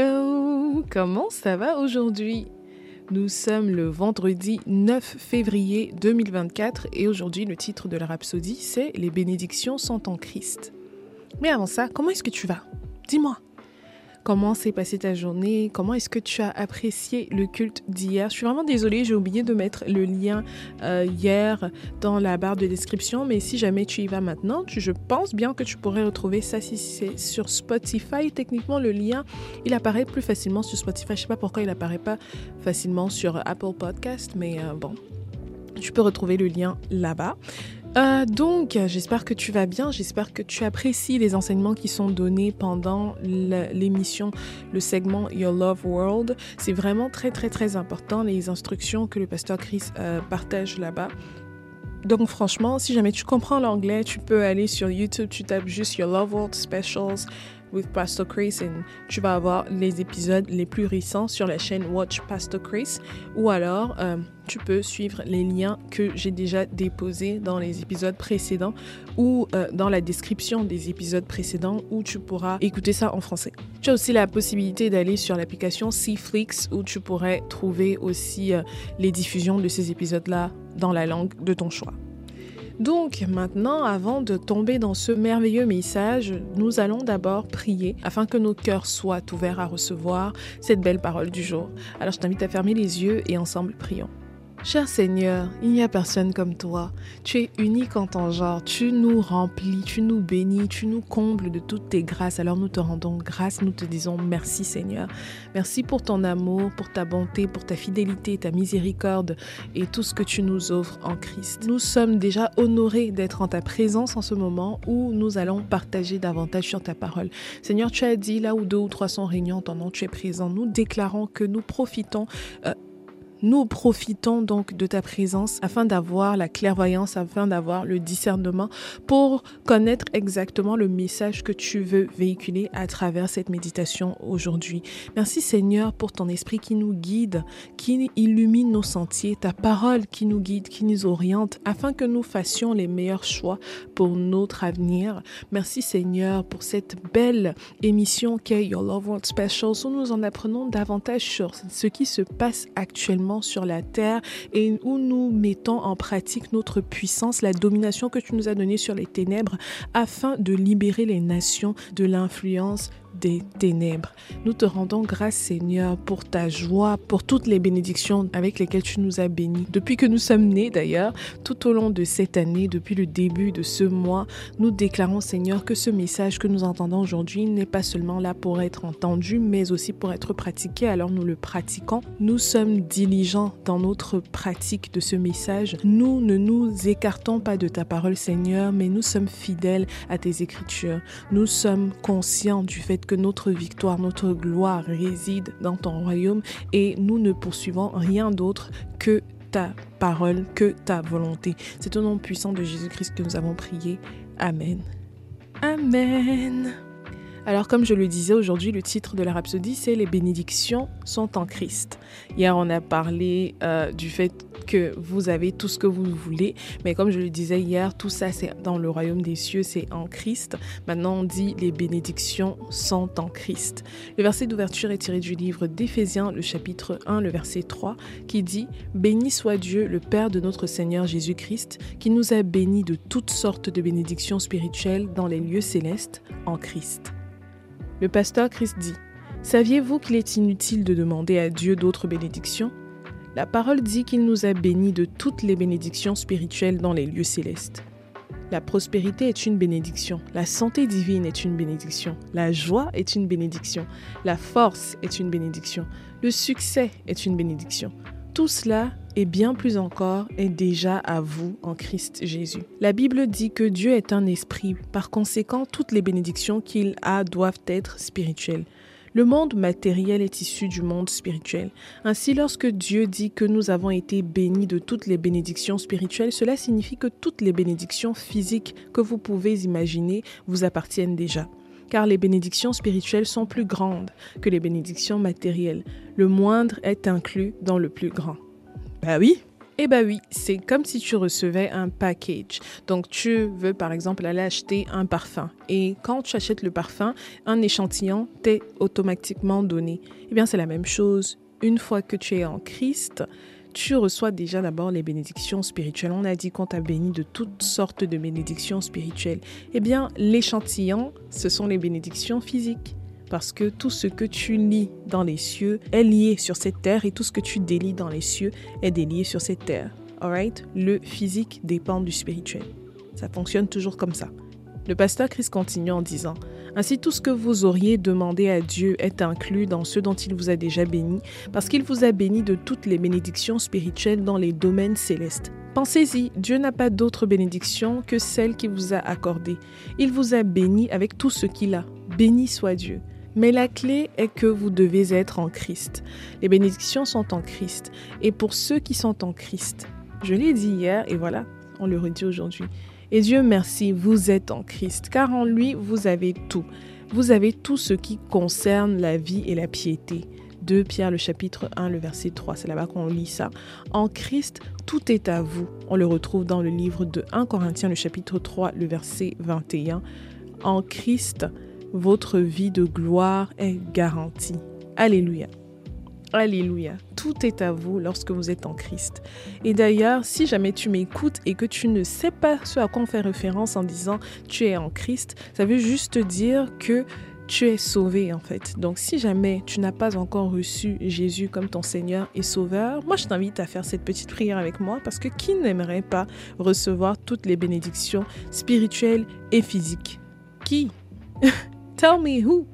Hello, comment ça va aujourd'hui? Nous sommes le vendredi 9 février 2024 et aujourd'hui le titre de la rhapsodie c'est Les bénédictions sont en Christ. Mais avant ça, comment est-ce que tu vas? Dis-moi. Comment s'est passée ta journée Comment est-ce que tu as apprécié le culte d'hier? Je suis vraiment désolée, j'ai oublié de mettre le lien euh, hier dans la barre de description, mais si jamais tu y vas maintenant, je pense bien que tu pourrais retrouver ça si c'est sur Spotify. Techniquement, le lien, il apparaît plus facilement sur Spotify. Je sais pas pourquoi il apparaît pas facilement sur Apple Podcast, mais euh, bon, tu peux retrouver le lien là-bas. Euh, donc, j'espère que tu vas bien, j'espère que tu apprécies les enseignements qui sont donnés pendant l'émission, le segment Your Love World. C'est vraiment très, très, très important, les instructions que le pasteur Chris euh, partage là-bas. Donc franchement, si jamais tu comprends l'anglais, tu peux aller sur YouTube, tu tapes juste Your Love World Specials with Pastor Chris et tu vas avoir les épisodes les plus récents sur la chaîne Watch Pastor Chris ou alors euh, tu peux suivre les liens que j'ai déjà déposés dans les épisodes précédents ou euh, dans la description des épisodes précédents où tu pourras écouter ça en français. Tu as aussi la possibilité d'aller sur l'application Cflix où tu pourrais trouver aussi euh, les diffusions de ces épisodes-là dans la langue de ton choix. Donc maintenant, avant de tomber dans ce merveilleux message, nous allons d'abord prier afin que nos cœurs soient ouverts à recevoir cette belle parole du jour. Alors je t'invite à fermer les yeux et ensemble prions. Cher Seigneur, il n'y a personne comme toi. Tu es unique en ton genre. Tu nous remplis, tu nous bénis, tu nous combles de toutes tes grâces. Alors nous te rendons grâce, nous te disons merci Seigneur. Merci pour ton amour, pour ta bonté, pour ta fidélité, ta miséricorde et tout ce que tu nous offres en Christ. Nous sommes déjà honorés d'être en ta présence en ce moment où nous allons partager davantage sur ta parole. Seigneur, tu as dit là où deux ou trois sont réunis ton nom, tu es présent. Nous déclarons que nous profitons. Euh, nous profitons donc de ta présence afin d'avoir la clairvoyance, afin d'avoir le discernement pour connaître exactement le message que tu veux véhiculer à travers cette méditation aujourd'hui. Merci Seigneur pour ton esprit qui nous guide, qui illumine nos sentiers, ta parole qui nous guide, qui nous oriente afin que nous fassions les meilleurs choix pour notre avenir. Merci Seigneur pour cette belle émission qu'est Your Love World Special où nous en apprenons davantage sur ce qui se passe actuellement sur la terre et où nous mettons en pratique notre puissance, la domination que tu nous as donnée sur les ténèbres afin de libérer les nations de l'influence des ténèbres. Nous te rendons grâce Seigneur pour ta joie, pour toutes les bénédictions avec lesquelles tu nous as bénis. Depuis que nous sommes nés d'ailleurs, tout au long de cette année, depuis le début de ce mois, nous déclarons Seigneur que ce message que nous entendons aujourd'hui n'est pas seulement là pour être entendu, mais aussi pour être pratiqué. Alors nous le pratiquons. Nous sommes diligents dans notre pratique de ce message. Nous ne nous écartons pas de ta parole Seigneur, mais nous sommes fidèles à tes écritures. Nous sommes conscients du fait que notre victoire, notre gloire réside dans ton royaume et nous ne poursuivons rien d'autre que ta parole, que ta volonté. C'est au nom puissant de Jésus-Christ que nous avons prié. Amen. Amen. Alors comme je le disais aujourd'hui, le titre de la rhapsodie, c'est Les bénédictions sont en Christ. Hier, on a parlé euh, du fait que vous avez tout ce que vous voulez, mais comme je le disais hier, tout ça c'est dans le royaume des cieux, c'est en Christ. Maintenant, on dit les bénédictions sont en Christ. Le verset d'ouverture est tiré du livre d'Éphésiens, le chapitre 1, le verset 3, qui dit Béni soit Dieu, le Père de notre Seigneur Jésus-Christ, qui nous a bénis de toutes sortes de bénédictions spirituelles dans les lieux célestes en Christ. Le pasteur Christ dit Saviez-vous qu'il est inutile de demander à Dieu d'autres bénédictions? La parole dit qu'il nous a bénis de toutes les bénédictions spirituelles dans les lieux célestes. La prospérité est une bénédiction, la santé divine est une bénédiction, la joie est une bénédiction, la force est une bénédiction, le succès est une bénédiction. Tout cela et bien plus encore est déjà à vous en Christ Jésus. La Bible dit que Dieu est un esprit, par conséquent toutes les bénédictions qu'il a doivent être spirituelles. Le monde matériel est issu du monde spirituel. Ainsi, lorsque Dieu dit que nous avons été bénis de toutes les bénédictions spirituelles, cela signifie que toutes les bénédictions physiques que vous pouvez imaginer vous appartiennent déjà car les bénédictions spirituelles sont plus grandes que les bénédictions matérielles. Le moindre est inclus dans le plus grand. Bah oui, Eh bah oui, c'est comme si tu recevais un package. Donc tu veux par exemple aller acheter un parfum et quand tu achètes le parfum, un échantillon t'est automatiquement donné. Eh bien c'est la même chose. Une fois que tu es en Christ, tu reçois déjà d'abord les bénédictions spirituelles. On a dit qu'on t'a béni de toutes sortes de bénédictions spirituelles. Eh bien, l'échantillon, ce sont les bénédictions physiques. Parce que tout ce que tu lis dans les cieux est lié sur cette terre et tout ce que tu délis dans les cieux est délié sur cette terre. Alright? Le physique dépend du spirituel. Ça fonctionne toujours comme ça. Le pasteur Christ continue en disant ainsi, tout ce que vous auriez demandé à Dieu est inclus dans ce dont il vous a déjà béni, parce qu'il vous a béni de toutes les bénédictions spirituelles dans les domaines célestes. Pensez-y, Dieu n'a pas d'autre bénédiction que celle qu'il vous a accordée. Il vous a béni avec tout ce qu'il a. Béni soit Dieu. Mais la clé est que vous devez être en Christ. Les bénédictions sont en Christ. Et pour ceux qui sont en Christ, je l'ai dit hier et voilà, on le redit aujourd'hui. Et Dieu merci, vous êtes en Christ, car en lui, vous avez tout. Vous avez tout ce qui concerne la vie et la piété. 2 Pierre le chapitre 1 le verset 3, c'est là-bas qu'on lit ça. En Christ, tout est à vous. On le retrouve dans le livre de 1 Corinthiens le chapitre 3 le verset 21. En Christ, votre vie de gloire est garantie. Alléluia. Alléluia. Tout est à vous lorsque vous êtes en Christ. Et d'ailleurs, si jamais tu m'écoutes et que tu ne sais pas ce à quoi on fait référence en disant tu es en Christ, ça veut juste dire que tu es sauvé en fait. Donc si jamais tu n'as pas encore reçu Jésus comme ton Seigneur et Sauveur, moi je t'invite à faire cette petite prière avec moi parce que qui n'aimerait pas recevoir toutes les bénédictions spirituelles et physiques? Qui? Tell me who.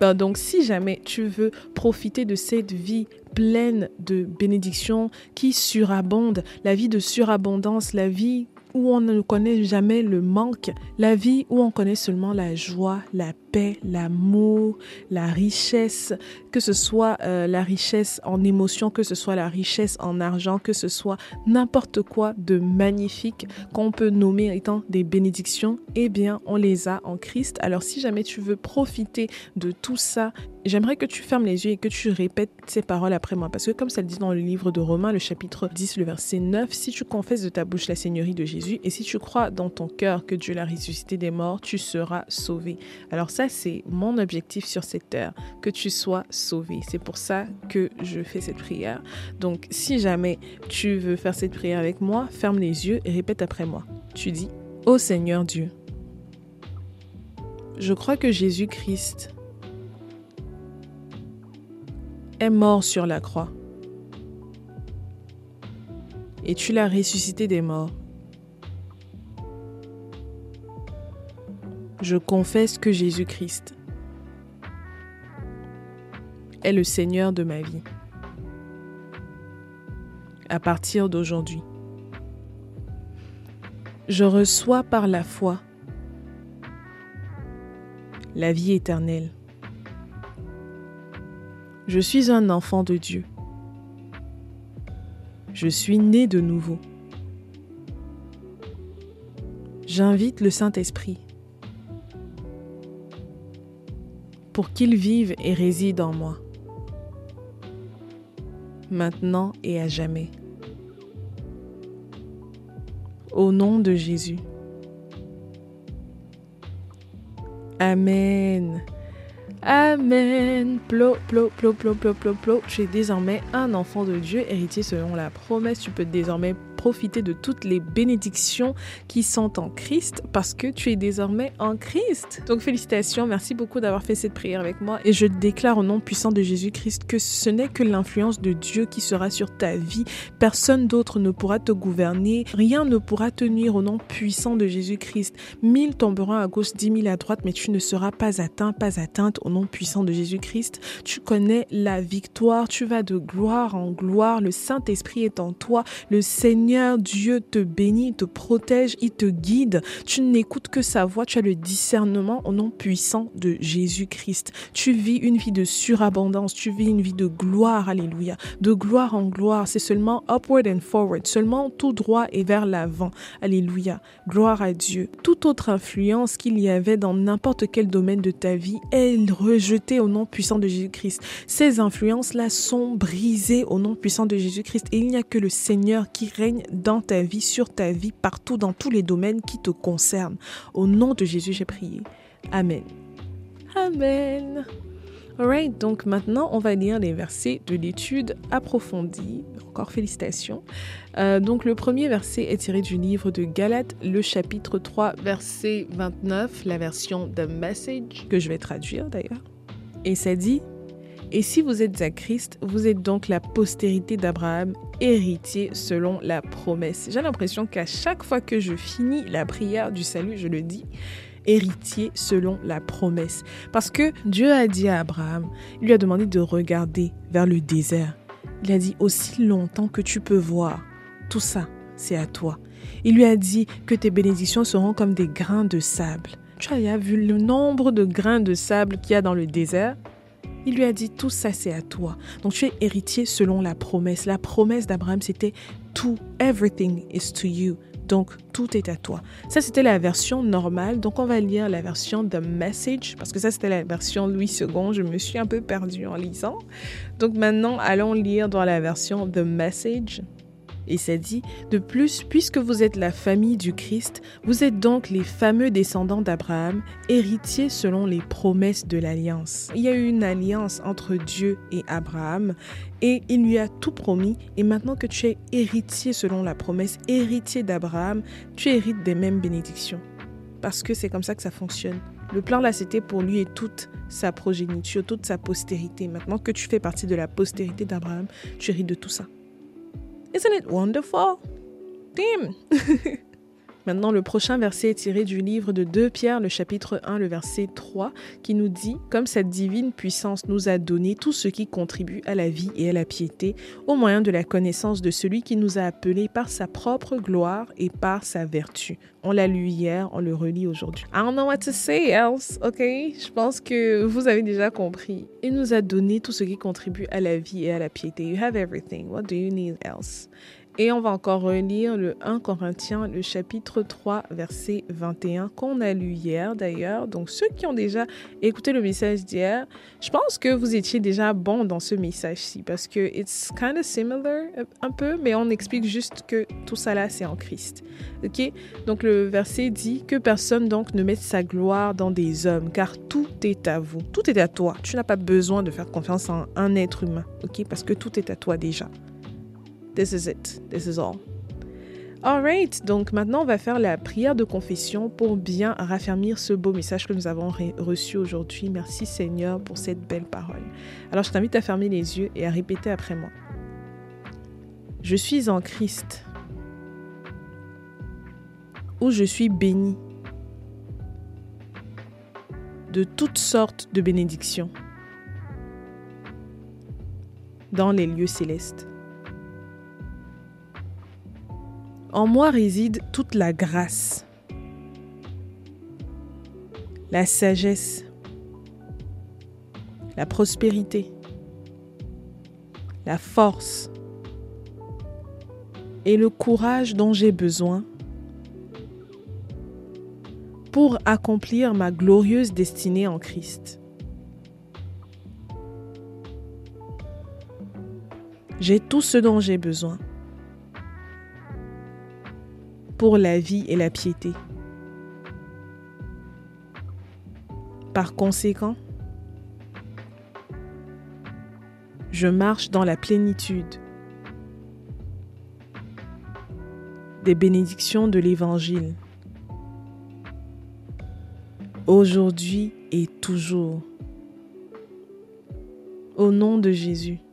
Ben, donc si jamais tu veux profiter de cette vie pleine de bénédictions qui surabonde, la vie de surabondance, la vie où on ne connaît jamais le manque, la vie où on connaît seulement la joie, la paix, l'amour, la richesse, que ce soit euh, la richesse en émotion, que ce soit la richesse en argent, que ce soit n'importe quoi de magnifique qu'on peut nommer étant des bénédictions, eh bien, on les a en Christ. Alors, si jamais tu veux profiter de tout ça, j'aimerais que tu fermes les yeux et que tu répètes ces paroles après moi. Parce que comme ça le dit dans le livre de Romains, le chapitre 10, le verset 9, si tu confesses de ta bouche la Seigneurie de Jésus et si tu crois dans ton cœur que Dieu l'a ressuscité des morts, tu seras sauvé. Alors ça, c'est mon objectif sur cette terre, que tu sois sauvé. C'est pour ça que je fais cette prière. Donc, si jamais tu veux faire cette prière avec moi, ferme les yeux et répète après moi. Tu dis, Ô Seigneur Dieu, je crois que Jésus-Christ est mort sur la croix et tu l'as ressuscité des morts. Je confesse que Jésus-Christ est le Seigneur de ma vie. À partir d'aujourd'hui, je reçois par la foi la vie éternelle. Je suis un enfant de Dieu. Je suis né de nouveau. J'invite le Saint-Esprit pour qu'il vive et réside en moi, maintenant et à jamais. Au nom de Jésus. Amen. Amen. Plo, plo, plo, plo, plo, plo, plo. Tu es désormais un enfant de Dieu, héritier selon la promesse. Tu peux désormais profiter de toutes les bénédictions qui sont en Christ parce que tu es désormais en Christ. Donc félicitations, merci beaucoup d'avoir fait cette prière avec moi et je déclare au nom puissant de Jésus-Christ que ce n'est que l'influence de Dieu qui sera sur ta vie. Personne d'autre ne pourra te gouverner, rien ne pourra te nuire au nom puissant de Jésus-Christ. Mille tomberont à gauche, dix mille à droite, mais tu ne seras pas atteint, pas atteinte au nom puissant de Jésus-Christ. Tu connais la victoire, tu vas de gloire en gloire, le Saint-Esprit est en toi, le Seigneur Dieu te bénit, te protège, il te guide. Tu n'écoutes que sa voix, tu as le discernement au nom puissant de Jésus-Christ. Tu vis une vie de surabondance, tu vis une vie de gloire, alléluia. De gloire en gloire, c'est seulement upward and forward, seulement tout droit et vers l'avant. Alléluia. Gloire à Dieu. Toute autre influence qu'il y avait dans n'importe quel domaine de ta vie est rejetée au nom puissant de Jésus-Christ. Ces influences-là sont brisées au nom puissant de Jésus-Christ et il n'y a que le Seigneur qui règne dans ta vie, sur ta vie, partout, dans tous les domaines qui te concernent. Au nom de Jésus, j'ai prié. Amen. Amen. Alright, donc maintenant on va lire les versets de l'étude approfondie. Encore félicitations. Euh, donc le premier verset est tiré du livre de Galates, le chapitre 3, verset 29, la version The Message, que je vais traduire d'ailleurs. Et ça dit Et si vous êtes à Christ, vous êtes donc la postérité d'Abraham, héritier selon la promesse. J'ai l'impression qu'à chaque fois que je finis la prière du salut, je le dis héritier selon la promesse. Parce que Dieu a dit à Abraham, il lui a demandé de regarder vers le désert. Il a dit aussi longtemps que tu peux voir, tout ça, c'est à toi. Il lui a dit que tes bénédictions seront comme des grains de sable. Tu as vu le nombre de grains de sable qu'il y a dans le désert? Il lui a dit, tout ça c'est à toi. Donc tu es héritier selon la promesse. La promesse d'Abraham, c'était tout, everything is to you. Donc, tout est à toi. Ça, c'était la version normale. Donc, on va lire la version The Message, parce que ça, c'était la version Louis II. Je me suis un peu perdue en lisant. Donc, maintenant, allons lire dans la version The Message. Et ça dit, de plus, puisque vous êtes la famille du Christ, vous êtes donc les fameux descendants d'Abraham, héritiers selon les promesses de l'alliance. Il y a eu une alliance entre Dieu et Abraham, et il lui a tout promis, et maintenant que tu es héritier selon la promesse, héritier d'Abraham, tu hérites des mêmes bénédictions. Parce que c'est comme ça que ça fonctionne. Le plan là, c'était pour lui et toute sa progéniture, toute sa postérité. Maintenant que tu fais partie de la postérité d'Abraham, tu hérites de tout ça. Isn't it wonderful? Damn! Maintenant, le prochain verset est tiré du livre de 2 Pierre, le chapitre 1, le verset 3, qui nous dit Comme cette divine puissance nous a donné tout ce qui contribue à la vie et à la piété, au moyen de la connaissance de celui qui nous a appelés par sa propre gloire et par sa vertu. On l'a lu hier, on le relit aujourd'hui. I don't know what to say else, ok? Je pense que vous avez déjà compris. Il nous a donné tout ce qui contribue à la vie et à la piété. You have everything. What do you need else? Et on va encore relire le 1 Corinthiens, le chapitre 3, verset 21, qu'on a lu hier d'ailleurs. Donc ceux qui ont déjà écouté le message d'hier, je pense que vous étiez déjà bon dans ce message-ci parce que it's kind of similar un peu, mais on explique juste que tout ça là, c'est en Christ. Ok? Donc le verset dit que personne donc ne mette sa gloire dans des hommes, car tout est à vous, tout est à toi. Tu n'as pas besoin de faire confiance en un être humain, ok? Parce que tout est à toi déjà. This is it. This is all. Alright, donc maintenant on va faire la prière de confession pour bien raffermir ce beau message que nous avons reçu aujourd'hui. Merci Seigneur pour cette belle parole. Alors je t'invite à fermer les yeux et à répéter après moi. Je suis en Christ, où je suis béni de toutes sortes de bénédictions dans les lieux célestes. En moi réside toute la grâce, la sagesse, la prospérité, la force et le courage dont j'ai besoin pour accomplir ma glorieuse destinée en Christ. J'ai tout ce dont j'ai besoin pour la vie et la piété. Par conséquent, je marche dans la plénitude des bénédictions de l'Évangile, aujourd'hui et toujours. Au nom de Jésus.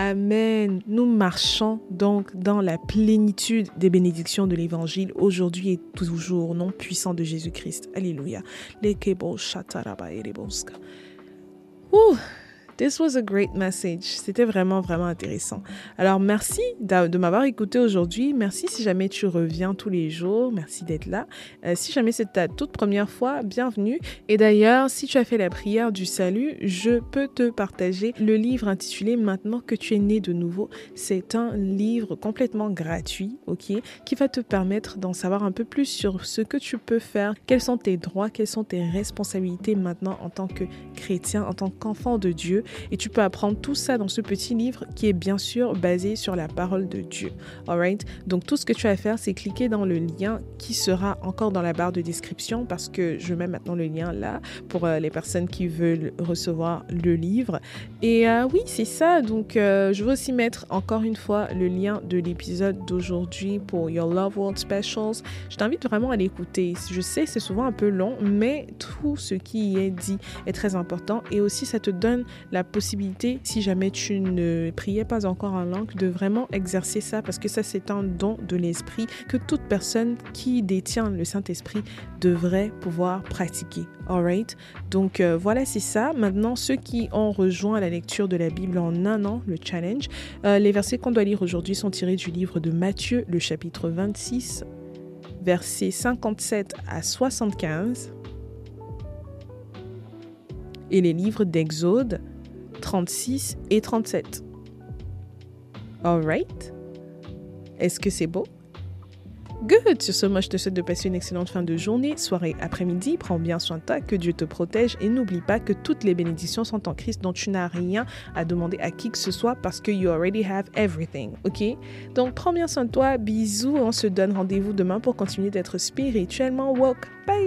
Amen. Nous marchons donc dans la plénitude des bénédictions de l'Évangile aujourd'hui et toujours, nom puissant de Jésus-Christ. Alléluia. This was a great message. C'était vraiment, vraiment intéressant. Alors, merci de m'avoir écouté aujourd'hui. Merci si jamais tu reviens tous les jours. Merci d'être là. Euh, si jamais c'est ta toute première fois, bienvenue. Et d'ailleurs, si tu as fait la prière du salut, je peux te partager le livre intitulé Maintenant que tu es né de nouveau. C'est un livre complètement gratuit, ok, qui va te permettre d'en savoir un peu plus sur ce que tu peux faire, quels sont tes droits, quelles sont tes responsabilités maintenant en tant que chrétien, en tant qu'enfant de Dieu? Et tu peux apprendre tout ça dans ce petit livre qui est bien sûr basé sur la parole de Dieu. Alright? Donc tout ce que tu as à faire, c'est cliquer dans le lien qui sera encore dans la barre de description parce que je mets maintenant le lien là pour euh, les personnes qui veulent recevoir le livre. Et euh, oui, c'est ça. Donc euh, je veux aussi mettre encore une fois le lien de l'épisode d'aujourd'hui pour Your Love World Specials. Je t'invite vraiment à l'écouter. Je sais, c'est souvent un peu long, mais tout ce qui y est dit est très important et aussi ça te donne la possibilité, si jamais tu ne priais pas encore en langue, de vraiment exercer ça parce que ça c'est un don de l'esprit que toute personne qui détient le Saint-Esprit devrait pouvoir pratiquer. Alright? Donc euh, voilà, c'est ça. Maintenant, ceux qui ont rejoint la lecture de la Bible en un an, le challenge, euh, les versets qu'on doit lire aujourd'hui sont tirés du livre de Matthieu, le chapitre 26, versets 57 à 75 et les livres d'Exode 36 et 37. Alright? Est-ce que c'est beau? Good! Sur ce, moi, je te souhaite de passer une excellente fin de journée, soirée, après-midi. Prends bien soin de toi, que Dieu te protège et n'oublie pas que toutes les bénédictions sont en Christ dont tu n'as rien à demander à qui que ce soit parce que you already have everything. OK? Donc, prends bien soin de toi. Bisous. On se donne rendez-vous demain pour continuer d'être spirituellement woke. Bye!